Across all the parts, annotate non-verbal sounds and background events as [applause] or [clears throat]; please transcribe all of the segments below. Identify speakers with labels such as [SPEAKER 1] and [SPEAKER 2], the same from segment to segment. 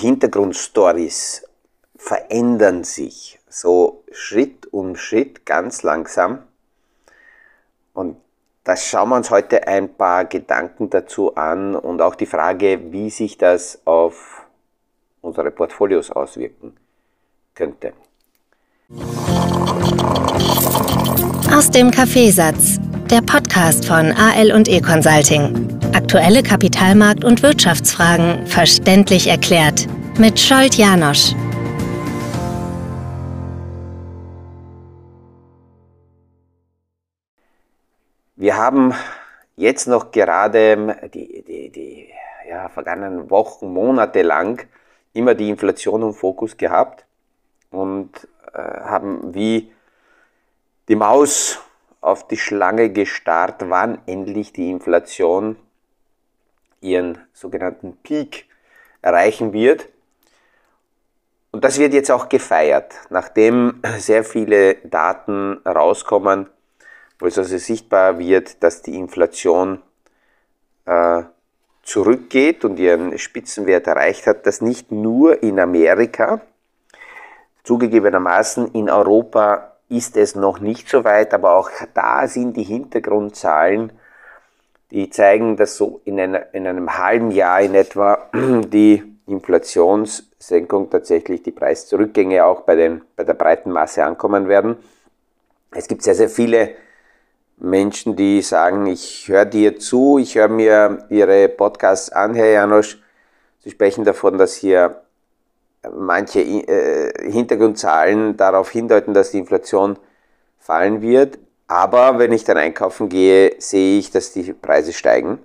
[SPEAKER 1] Hintergrundstories verändern sich so Schritt um Schritt ganz langsam. Und da schauen wir uns heute ein paar Gedanken dazu an und auch die Frage, wie sich das auf unsere Portfolios auswirken könnte.
[SPEAKER 2] Aus dem Kaffeesatz, der Podcast von AL und E Consulting. Aktuelle Kapitalmarkt- und Wirtschaftsfragen verständlich erklärt mit Scholt Janosch.
[SPEAKER 1] Wir haben jetzt noch gerade die, die, die ja, vergangenen Wochen, Monate lang immer die Inflation im Fokus gehabt und äh, haben wie die Maus auf die Schlange gestarrt, wann endlich die Inflation ihren sogenannten Peak erreichen wird. Und das wird jetzt auch gefeiert, nachdem sehr viele Daten rauskommen, wo es also sichtbar wird, dass die Inflation äh, zurückgeht und ihren Spitzenwert erreicht hat, dass nicht nur in Amerika, zugegebenermaßen in Europa ist es noch nicht so weit, aber auch da sind die Hintergrundzahlen, die zeigen, dass so in, einer, in einem halben Jahr in etwa [clears throat] die Inflationssenkung tatsächlich die Preiszurückgänge auch bei, den, bei der breiten Masse ankommen werden. Es gibt sehr, sehr viele Menschen, die sagen, ich höre dir zu, ich höre mir Ihre Podcasts an, Herr Janosch. Sie sprechen davon, dass hier manche äh, Hintergrundzahlen darauf hindeuten, dass die Inflation fallen wird. Aber wenn ich dann einkaufen gehe, sehe ich, dass die Preise steigen.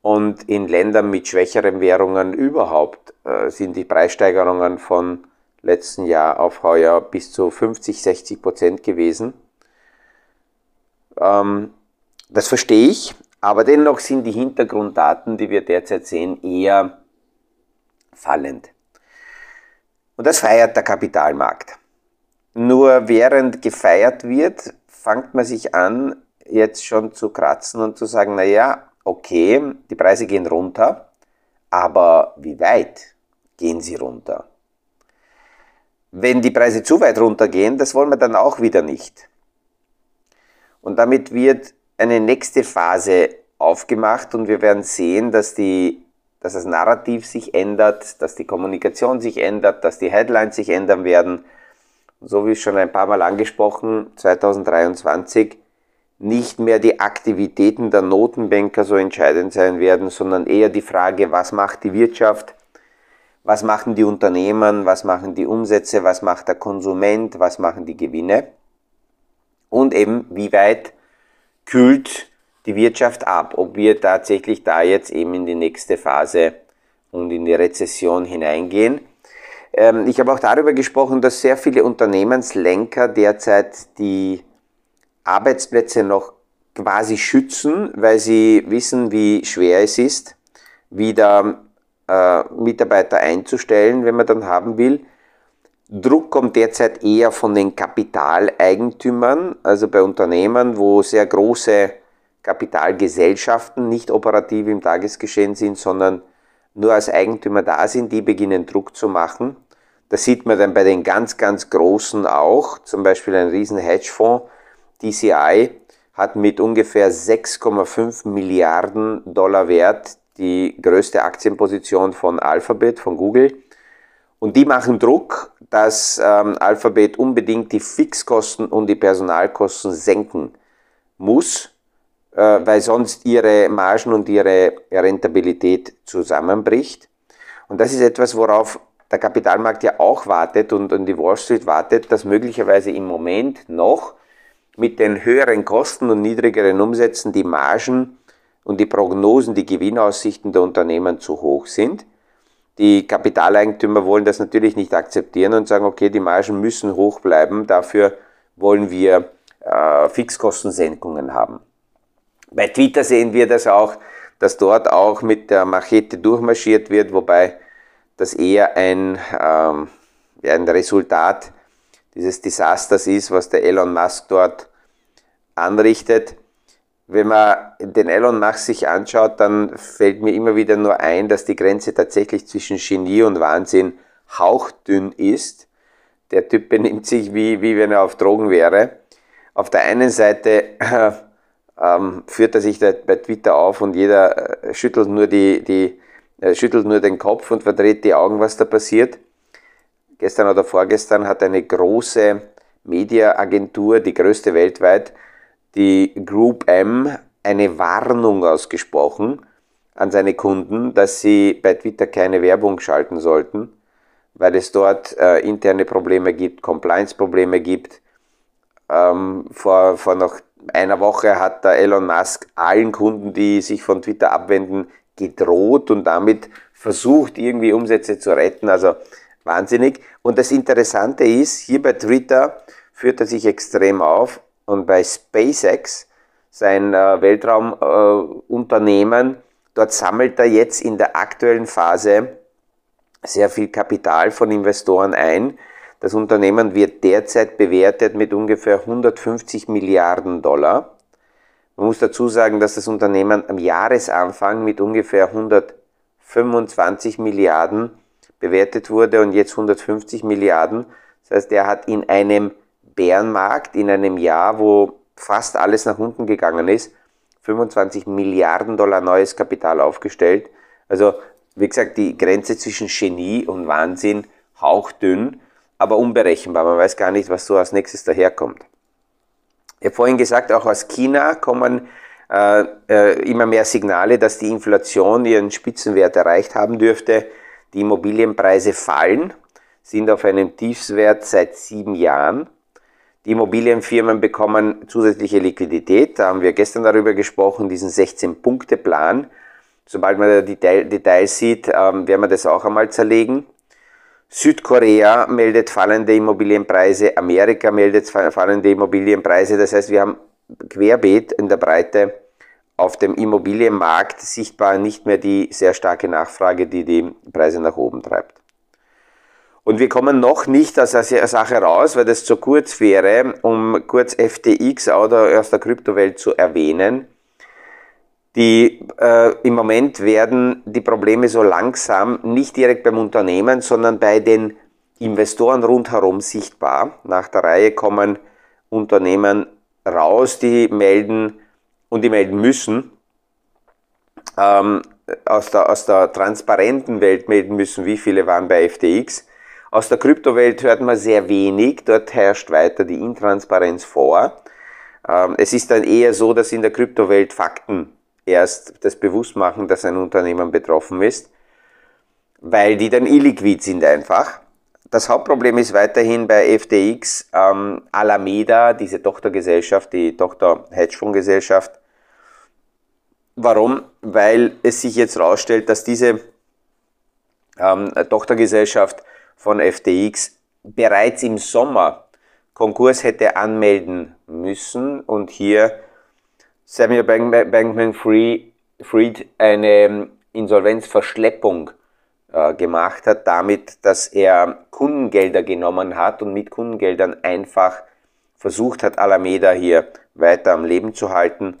[SPEAKER 1] Und in Ländern mit schwächeren Währungen überhaupt äh, sind die Preissteigerungen von letzten Jahr auf heuer bis zu 50, 60 Prozent gewesen. Ähm, das verstehe ich, aber dennoch sind die Hintergrunddaten, die wir derzeit sehen, eher fallend. Und das feiert der Kapitalmarkt. Nur während gefeiert wird, fängt man sich an, jetzt schon zu kratzen und zu sagen, naja, okay, die Preise gehen runter, aber wie weit gehen sie runter? Wenn die Preise zu weit runtergehen, das wollen wir dann auch wieder nicht. Und damit wird eine nächste Phase aufgemacht und wir werden sehen, dass, die, dass das Narrativ sich ändert, dass die Kommunikation sich ändert, dass die Headlines sich ändern werden. Und so wie schon ein paar Mal angesprochen, 2023 nicht mehr die Aktivitäten der Notenbanker so entscheidend sein werden, sondern eher die Frage, was macht die Wirtschaft, was machen die Unternehmen, was machen die Umsätze, was macht der Konsument, was machen die Gewinne? Und eben wie weit kühlt die Wirtschaft ab, ob wir tatsächlich da jetzt eben in die nächste Phase und in die Rezession hineingehen. Ähm, ich habe auch darüber gesprochen, dass sehr viele Unternehmenslenker derzeit die Arbeitsplätze noch quasi schützen, weil sie wissen, wie schwer es ist, wieder äh, Mitarbeiter einzustellen, wenn man dann haben will. Druck kommt derzeit eher von den Kapitaleigentümern, also bei Unternehmen, wo sehr große Kapitalgesellschaften nicht operativ im Tagesgeschehen sind, sondern nur als Eigentümer da sind, die beginnen Druck zu machen. Das sieht man dann bei den ganz, ganz Großen auch, zum Beispiel ein riesen Hedgefonds, DCI, hat mit ungefähr 6,5 Milliarden Dollar Wert die größte Aktienposition von Alphabet, von Google. Und die machen Druck, dass ähm, Alphabet unbedingt die Fixkosten und die Personalkosten senken muss, weil sonst ihre Margen und ihre Rentabilität zusammenbricht. Und das ist etwas, worauf der Kapitalmarkt ja auch wartet und, und die Wall Street wartet, dass möglicherweise im Moment noch mit den höheren Kosten und niedrigeren Umsätzen die Margen und die Prognosen, die Gewinnaussichten der Unternehmen zu hoch sind die Kapitaleigentümer wollen das natürlich nicht akzeptieren und sagen, okay, die Margen müssen hoch bleiben, dafür wollen wir äh, Fixkostensenkungen haben. Bei Twitter sehen wir das auch, dass dort auch mit der Machete durchmarschiert wird, wobei das eher ein, ähm, ein Resultat dieses Desasters ist, was der Elon Musk dort anrichtet. wenn man den Elon Musk sich anschaut, dann fällt mir immer wieder nur ein, dass die Grenze tatsächlich zwischen Genie und Wahnsinn hauchdünn ist. Der Typ benimmt sich wie, wie wenn er auf Drogen wäre. Auf der einen Seite äh, ähm, führt er sich bei Twitter auf und jeder äh, schüttelt nur, die, die, äh, schüttelt nur den Kopf und verdreht die Augen, was da passiert. Gestern oder vorgestern hat eine große Mediaagentur, die größte weltweit, die Group M, eine Warnung ausgesprochen an seine Kunden, dass sie bei Twitter keine Werbung schalten sollten weil es dort äh, interne Probleme gibt, Compliance-Probleme gibt. Ähm, vor, vor noch einer Woche hat der Elon Musk allen Kunden, die sich von Twitter abwenden, gedroht und damit versucht, irgendwie Umsätze zu retten. Also wahnsinnig. Und das Interessante ist, hier bei Twitter führt er sich extrem auf und bei SpaceX, sein äh, Weltraumunternehmen, dort sammelt er jetzt in der aktuellen Phase sehr viel Kapital von Investoren ein. Das Unternehmen wird derzeit bewertet mit ungefähr 150 Milliarden Dollar. Man muss dazu sagen, dass das Unternehmen am Jahresanfang mit ungefähr 125 Milliarden bewertet wurde und jetzt 150 Milliarden. Das heißt, er hat in einem Bärenmarkt, in einem Jahr, wo fast alles nach unten gegangen ist, 25 Milliarden Dollar neues Kapital aufgestellt. Also wie gesagt, die Grenze zwischen Genie und Wahnsinn hauchdünn, aber unberechenbar. Man weiß gar nicht, was so als nächstes daherkommt. Ich habe vorhin gesagt, auch aus China kommen äh, äh, immer mehr Signale, dass die Inflation ihren Spitzenwert erreicht haben dürfte. Die Immobilienpreise fallen, sind auf einem Tiefswert seit sieben Jahren. Die Immobilienfirmen bekommen zusätzliche Liquidität. Da haben wir gestern darüber gesprochen, diesen 16-Punkte-Plan Sobald man die Details sieht, ähm, werden wir das auch einmal zerlegen. Südkorea meldet fallende Immobilienpreise, Amerika meldet fallende Immobilienpreise. Das heißt, wir haben querbeet in der Breite auf dem Immobilienmarkt sichtbar nicht mehr die sehr starke Nachfrage, die die Preise nach oben treibt. Und wir kommen noch nicht aus der Sache raus, weil das zu kurz wäre, um kurz FTX oder aus der Kryptowelt zu erwähnen. Die, äh, Im Moment werden die Probleme so langsam nicht direkt beim Unternehmen, sondern bei den Investoren rundherum sichtbar. Nach der Reihe kommen Unternehmen raus, die melden und die melden müssen, ähm, aus, der, aus der transparenten Welt melden müssen, wie viele waren bei FTX. Aus der Kryptowelt hört man sehr wenig, dort herrscht weiter die Intransparenz vor. Ähm, es ist dann eher so, dass in der Kryptowelt Fakten erst das Bewusstmachen, dass ein Unternehmen betroffen ist, weil die dann illiquid sind einfach. Das Hauptproblem ist weiterhin bei FTX ähm, Alameda, diese Tochtergesellschaft, die Tochter-Hedgefondsgesellschaft. Warum? Weil es sich jetzt herausstellt, dass diese ähm, Tochtergesellschaft von FTX bereits im Sommer Konkurs hätte anmelden müssen und hier Samuel Bankman Fried eine ähm, Insolvenzverschleppung äh, gemacht hat, damit, dass er Kundengelder genommen hat und mit Kundengeldern einfach versucht hat, Alameda hier weiter am Leben zu halten.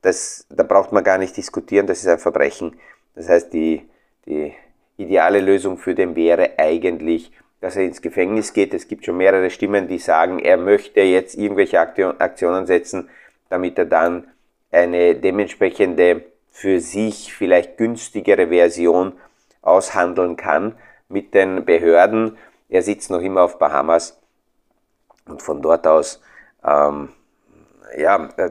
[SPEAKER 1] Das, da braucht man gar nicht diskutieren, das ist ein Verbrechen. Das heißt, die, die ideale Lösung für den wäre eigentlich, dass er ins Gefängnis geht. Es gibt schon mehrere Stimmen, die sagen, er möchte jetzt irgendwelche Aktionen setzen, damit er dann eine dementsprechende für sich vielleicht günstigere Version aushandeln kann mit den Behörden. Er sitzt noch immer auf Bahamas und von dort aus ähm, ja, äh,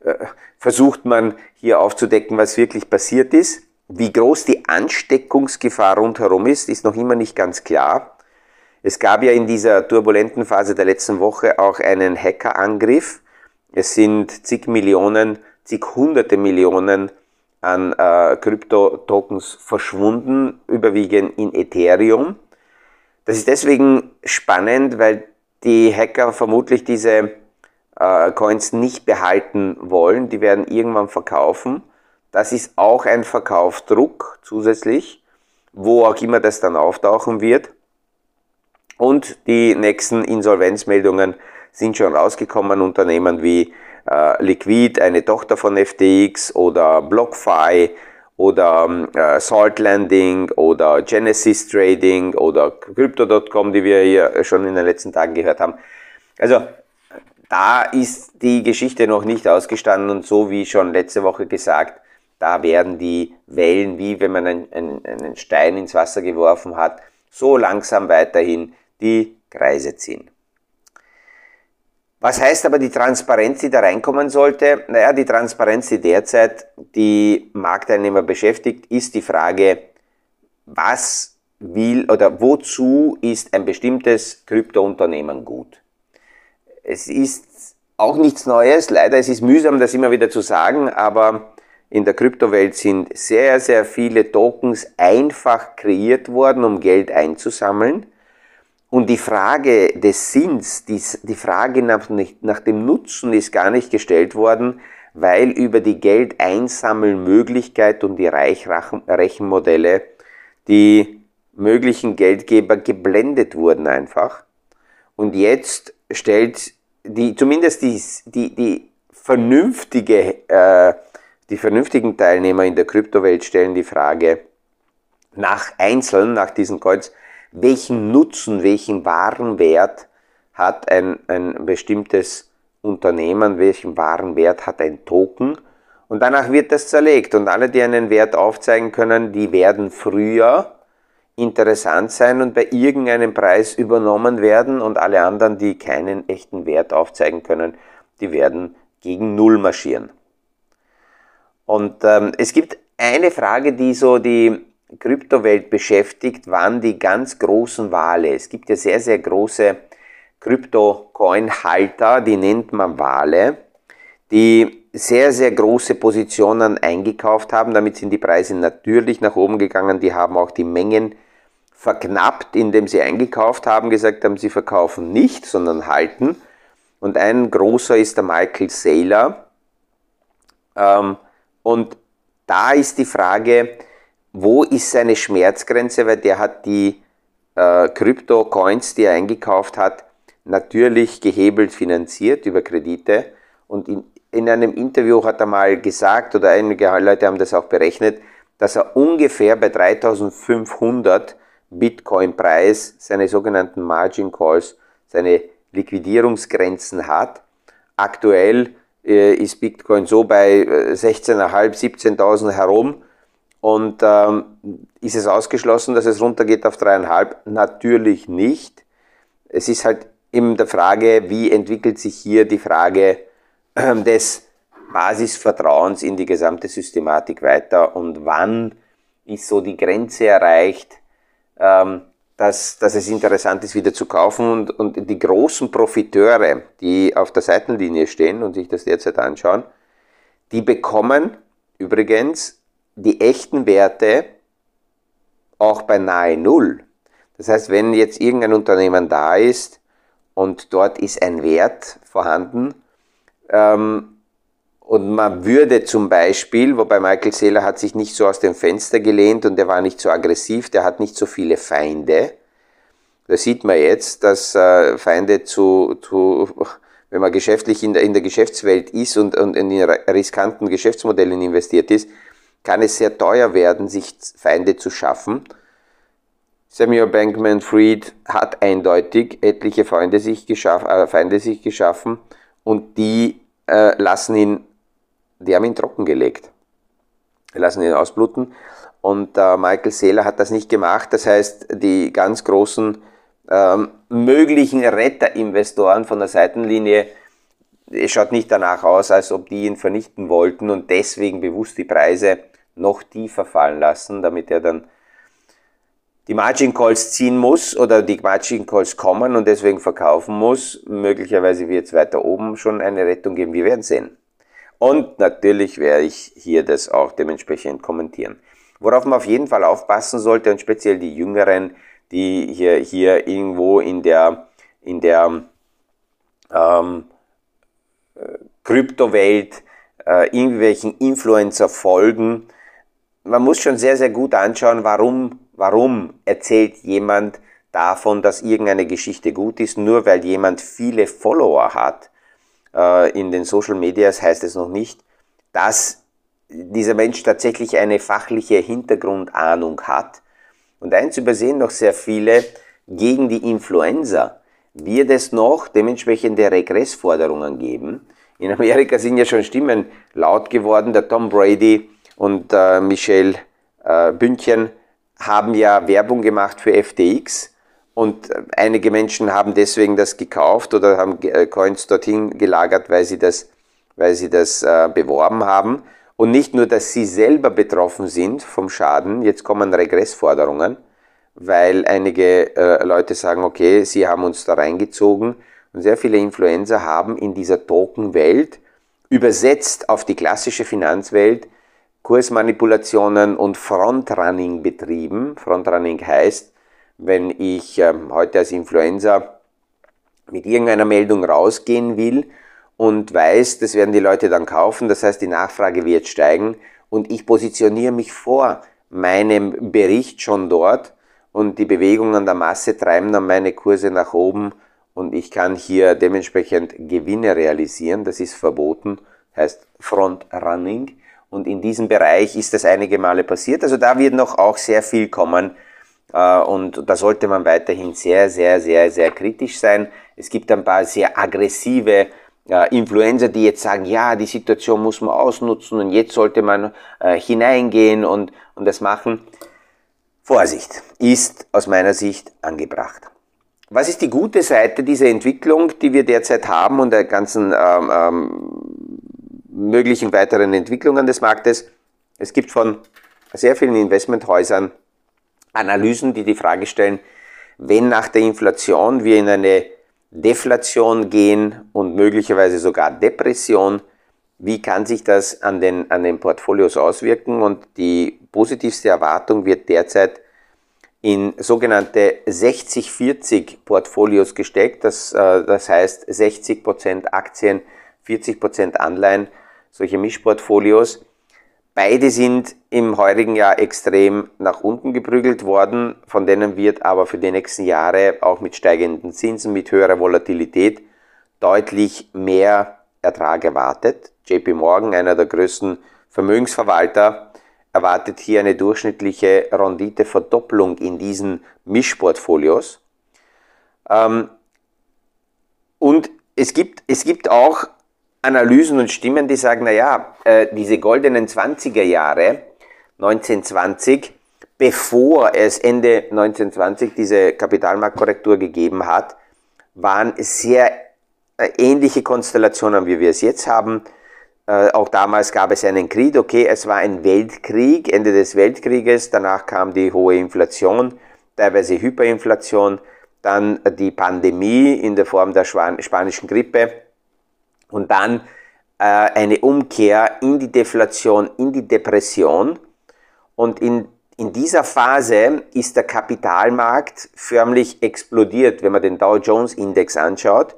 [SPEAKER 1] äh, versucht man hier aufzudecken, was wirklich passiert ist. Wie groß die Ansteckungsgefahr rundherum ist, ist noch immer nicht ganz klar. Es gab ja in dieser turbulenten Phase der letzten Woche auch einen Hackerangriff es sind zig Millionen, zig hunderte Millionen an äh, Krypto-Tokens verschwunden, überwiegend in Ethereum. Das ist deswegen spannend, weil die Hacker vermutlich diese äh, Coins nicht behalten wollen. Die werden irgendwann verkaufen. Das ist auch ein Verkaufsdruck zusätzlich, wo auch immer das dann auftauchen wird. Und die nächsten Insolvenzmeldungen sind schon rausgekommen. Unternehmen wie äh, Liquid, eine Tochter von FTX oder BlockFi oder äh, Salt Landing oder Genesis Trading oder Crypto.com, die wir hier schon in den letzten Tagen gehört haben. Also da ist die Geschichte noch nicht ausgestanden und so wie schon letzte Woche gesagt, da werden die Wellen, wie wenn man einen, einen Stein ins Wasser geworfen hat, so langsam weiterhin die Kreise ziehen. Was heißt aber die Transparenz, die da reinkommen sollte? Naja, die Transparenz, die derzeit die Marktteilnehmer beschäftigt, ist die Frage, was will oder wozu ist ein bestimmtes Kryptounternehmen gut? Es ist auch nichts Neues, leider es ist mühsam, das immer wieder zu sagen, aber in der Kryptowelt sind sehr, sehr viele Tokens einfach kreiert worden, um Geld einzusammeln. Und die Frage des Sinns, die, die Frage nach, nach dem Nutzen ist gar nicht gestellt worden, weil über die Geldeinsammelmöglichkeit und die Reichrechenmodelle die möglichen Geldgeber geblendet wurden einfach. Und jetzt stellt die, zumindest die, die, die vernünftige, äh, die vernünftigen Teilnehmer in der Kryptowelt stellen die Frage nach einzeln, nach diesen Coins, welchen Nutzen, welchen Warenwert hat ein, ein bestimmtes Unternehmen, welchen Warenwert hat ein Token. Und danach wird das zerlegt. Und alle, die einen Wert aufzeigen können, die werden früher interessant sein und bei irgendeinem Preis übernommen werden. Und alle anderen, die keinen echten Wert aufzeigen können, die werden gegen Null marschieren. Und ähm, es gibt eine Frage, die so die Kryptowelt beschäftigt, waren die ganz großen Wale. Es gibt ja sehr, sehr große Krypto-Coin-Halter, die nennt man Wale, die sehr, sehr große Positionen eingekauft haben. Damit sind die Preise natürlich nach oben gegangen. Die haben auch die Mengen verknappt, indem sie eingekauft haben, gesagt haben, sie verkaufen nicht, sondern halten. Und ein großer ist der Michael Saylor. Ähm, und da ist die Frage, wo ist seine Schmerzgrenze, weil der hat die äh, Krypto-Coins, die er eingekauft hat, natürlich gehebelt finanziert über Kredite. Und in, in einem Interview hat er mal gesagt, oder einige Leute haben das auch berechnet, dass er ungefähr bei 3500 Bitcoin-Preis seine sogenannten Margin Calls, seine Liquidierungsgrenzen hat. Aktuell äh, ist Bitcoin so bei 16.500, 17.000 herum und ähm, ist es ausgeschlossen, dass es runtergeht auf dreieinhalb? Natürlich nicht. Es ist halt eben der Frage, wie entwickelt sich hier die Frage äh, des Basisvertrauens in die gesamte Systematik weiter und wann ist so die Grenze erreicht, ähm, dass, dass es interessant ist, wieder zu kaufen und, und die großen Profiteure, die auf der Seitenlinie stehen und sich das derzeit anschauen, die bekommen übrigens die echten Werte auch bei nahe Null. Das heißt, wenn jetzt irgendein Unternehmen da ist und dort ist ein Wert vorhanden ähm, und man würde zum Beispiel, wobei Michael Saylor hat sich nicht so aus dem Fenster gelehnt und er war nicht so aggressiv, der hat nicht so viele Feinde. Da sieht man jetzt, dass äh, Feinde zu, zu, wenn man geschäftlich in der, in der Geschäftswelt ist und, und in riskanten Geschäftsmodellen investiert ist, kann es sehr teuer werden, sich Feinde zu schaffen. Samuel Bankman Fried hat eindeutig etliche Freunde sich geschaff, äh, Feinde sich geschaffen und die äh, lassen ihn, die haben ihn trockengelegt. Die lassen ihn ausbluten. Und äh, Michael Saylor hat das nicht gemacht. Das heißt, die ganz großen ähm, möglichen Retterinvestoren von der Seitenlinie es schaut nicht danach aus, als ob die ihn vernichten wollten und deswegen bewusst die Preise noch tiefer fallen lassen, damit er dann die Margin Calls ziehen muss oder die Margin Calls kommen und deswegen verkaufen muss. Möglicherweise wird es weiter oben schon eine Rettung geben. Wir werden sehen. Und natürlich werde ich hier das auch dementsprechend kommentieren. Worauf man auf jeden Fall aufpassen sollte und speziell die Jüngeren, die hier, hier irgendwo in der, in der ähm, äh, Kryptowelt äh, irgendwelchen Influencer folgen, man muss schon sehr, sehr gut anschauen, warum, warum erzählt jemand davon, dass irgendeine Geschichte gut ist, nur weil jemand viele Follower hat. äh, in den Social Medias heißt es noch nicht, dass dieser Mensch tatsächlich eine fachliche Hintergrundahnung hat. Und eins übersehen noch sehr viele, gegen die Influenza wird es noch dementsprechende Regressforderungen geben. In Amerika sind ja schon Stimmen laut geworden. Der Tom Brady und äh, Michelle äh, Bündchen haben ja Werbung gemacht für FTX und äh, einige Menschen haben deswegen das gekauft oder haben äh, Coins dorthin gelagert, weil sie das, weil sie das äh, beworben haben. Und nicht nur, dass sie selber betroffen sind vom Schaden, jetzt kommen Regressforderungen, weil einige äh, Leute sagen, okay, sie haben uns da reingezogen und sehr viele Influencer haben in dieser Token-Welt übersetzt auf die klassische Finanzwelt Kursmanipulationen und Frontrunning betrieben. Frontrunning heißt, wenn ich äh, heute als Influencer mit irgendeiner Meldung rausgehen will und weiß, das werden die Leute dann kaufen, das heißt die Nachfrage wird steigen und ich positioniere mich vor meinem Bericht schon dort und die Bewegungen der Masse treiben dann meine Kurse nach oben und ich kann hier dementsprechend Gewinne realisieren. Das ist verboten, heißt Frontrunning. Und in diesem Bereich ist das einige Male passiert. Also da wird noch auch sehr viel kommen. Äh, und da sollte man weiterhin sehr, sehr, sehr, sehr kritisch sein. Es gibt ein paar sehr aggressive äh, Influencer, die jetzt sagen, ja, die Situation muss man ausnutzen und jetzt sollte man äh, hineingehen und, und das machen. Vorsicht ist aus meiner Sicht angebracht. Was ist die gute Seite dieser Entwicklung, die wir derzeit haben und der ganzen ähm, ähm, möglichen weiteren Entwicklungen des Marktes? Es gibt von sehr vielen Investmenthäusern Analysen, die die Frage stellen, wenn nach der Inflation wir in eine Deflation gehen und möglicherweise sogar Depression, wie kann sich das an den, an den Portfolios auswirken? Und die positivste Erwartung wird derzeit in sogenannte 60-40 Portfolios gesteckt. Das, äh, das heißt 60% Aktien, 40% Anleihen, solche Mischportfolios. Beide sind im heurigen Jahr extrem nach unten geprügelt worden, von denen wird aber für die nächsten Jahre auch mit steigenden Zinsen, mit höherer Volatilität deutlich mehr Ertrag erwartet. JP Morgan, einer der größten Vermögensverwalter, erwartet hier eine durchschnittliche Renditeverdopplung in diesen Mischportfolios. Ähm, und es gibt, es gibt auch Analysen und Stimmen, die sagen, naja, äh, diese goldenen 20er Jahre, 1920, bevor es Ende 1920 diese Kapitalmarktkorrektur gegeben hat, waren sehr äh, ähnliche Konstellationen, wie wir es jetzt haben. Äh, auch damals gab es einen Krieg, okay, es war ein Weltkrieg, Ende des Weltkrieges, danach kam die hohe Inflation, teilweise Hyperinflation, dann die Pandemie in der Form der spanischen Grippe und dann äh, eine Umkehr in die Deflation, in die Depression. Und in, in dieser Phase ist der Kapitalmarkt förmlich explodiert. Wenn man den Dow Jones Index anschaut,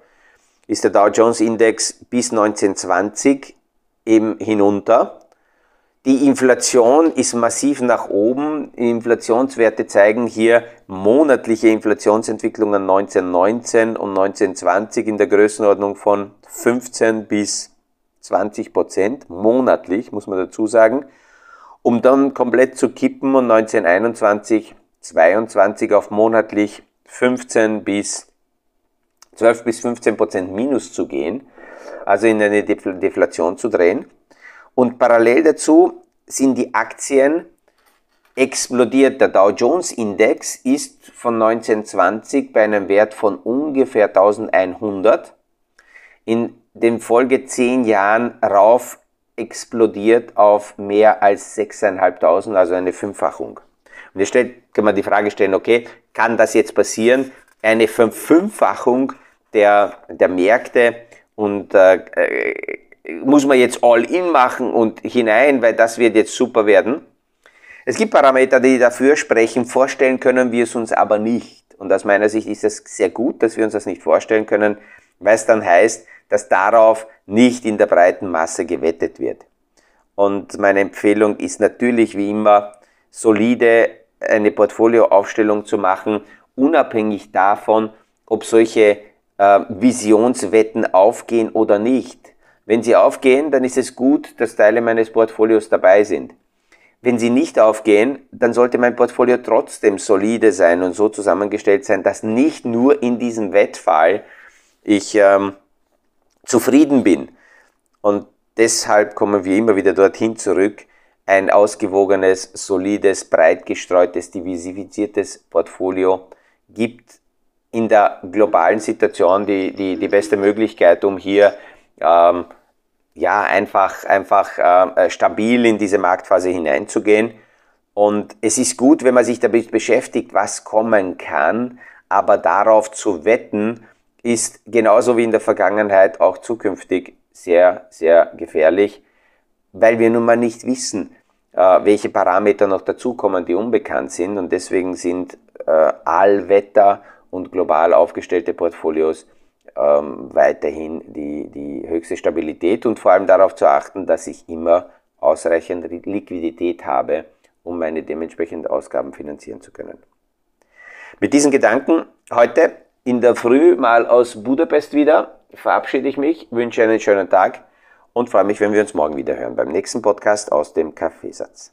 [SPEAKER 1] ist der Dow Jones Index bis 1920 eben hinunter. Die Inflation ist massiv nach oben. Inflationswerte zeigen hier monatliche Inflationsentwicklungen 1919 und 1920 in der Größenordnung von 15 bis 20 Prozent monatlich, muss man dazu sagen, um dann komplett zu kippen und 1921, 22 auf monatlich 15 bis 12 bis 15 Prozent Minus zu gehen also in eine Deflation zu drehen. Und parallel dazu sind die Aktien explodiert. Der Dow Jones Index ist von 1920 bei einem Wert von ungefähr 1100 in den Folge 10 Jahren rauf explodiert auf mehr als 6.500, also eine Fünffachung. Und jetzt stellt, kann man die Frage stellen, okay, kann das jetzt passieren? Eine Verfünffachung der, der Märkte und äh, äh, muss man jetzt All-In machen und hinein, weil das wird jetzt super werden. Es gibt Parameter, die dafür sprechen, vorstellen können wir es uns aber nicht. Und aus meiner Sicht ist es sehr gut, dass wir uns das nicht vorstellen können, weil es dann heißt, dass darauf nicht in der breiten Masse gewettet wird. Und meine Empfehlung ist natürlich wie immer, solide eine Portfolioaufstellung zu machen, unabhängig davon, ob solche äh, Visionswetten aufgehen oder nicht. Wenn sie aufgehen, dann ist es gut, dass Teile meines Portfolios dabei sind. Wenn sie nicht aufgehen, dann sollte mein Portfolio trotzdem solide sein und so zusammengestellt sein, dass nicht nur in diesem Wettfall ich ähm, zufrieden bin. Und deshalb kommen wir immer wieder dorthin zurück. Ein ausgewogenes, solides, breit gestreutes, diversifiziertes Portfolio gibt in der globalen Situation die, die, die beste Möglichkeit, um hier ähm, ja, einfach, einfach äh, stabil in diese Marktphase hineinzugehen. Und es ist gut, wenn man sich damit beschäftigt, was kommen kann, aber darauf zu wetten, ist genauso wie in der Vergangenheit auch zukünftig sehr, sehr gefährlich, weil wir nun mal nicht wissen, äh, welche Parameter noch dazukommen, die unbekannt sind. Und deswegen sind äh, Allwetter und global aufgestellte Portfolios ähm, weiterhin die, die höchste Stabilität und vor allem darauf zu achten, dass ich immer ausreichend Liquidität habe, um meine dementsprechenden Ausgaben finanzieren zu können. Mit diesen Gedanken heute in der Früh mal aus Budapest wieder. Verabschiede ich mich, wünsche einen schönen Tag und freue mich, wenn wir uns morgen wieder hören beim nächsten Podcast aus dem Kaffeesatz.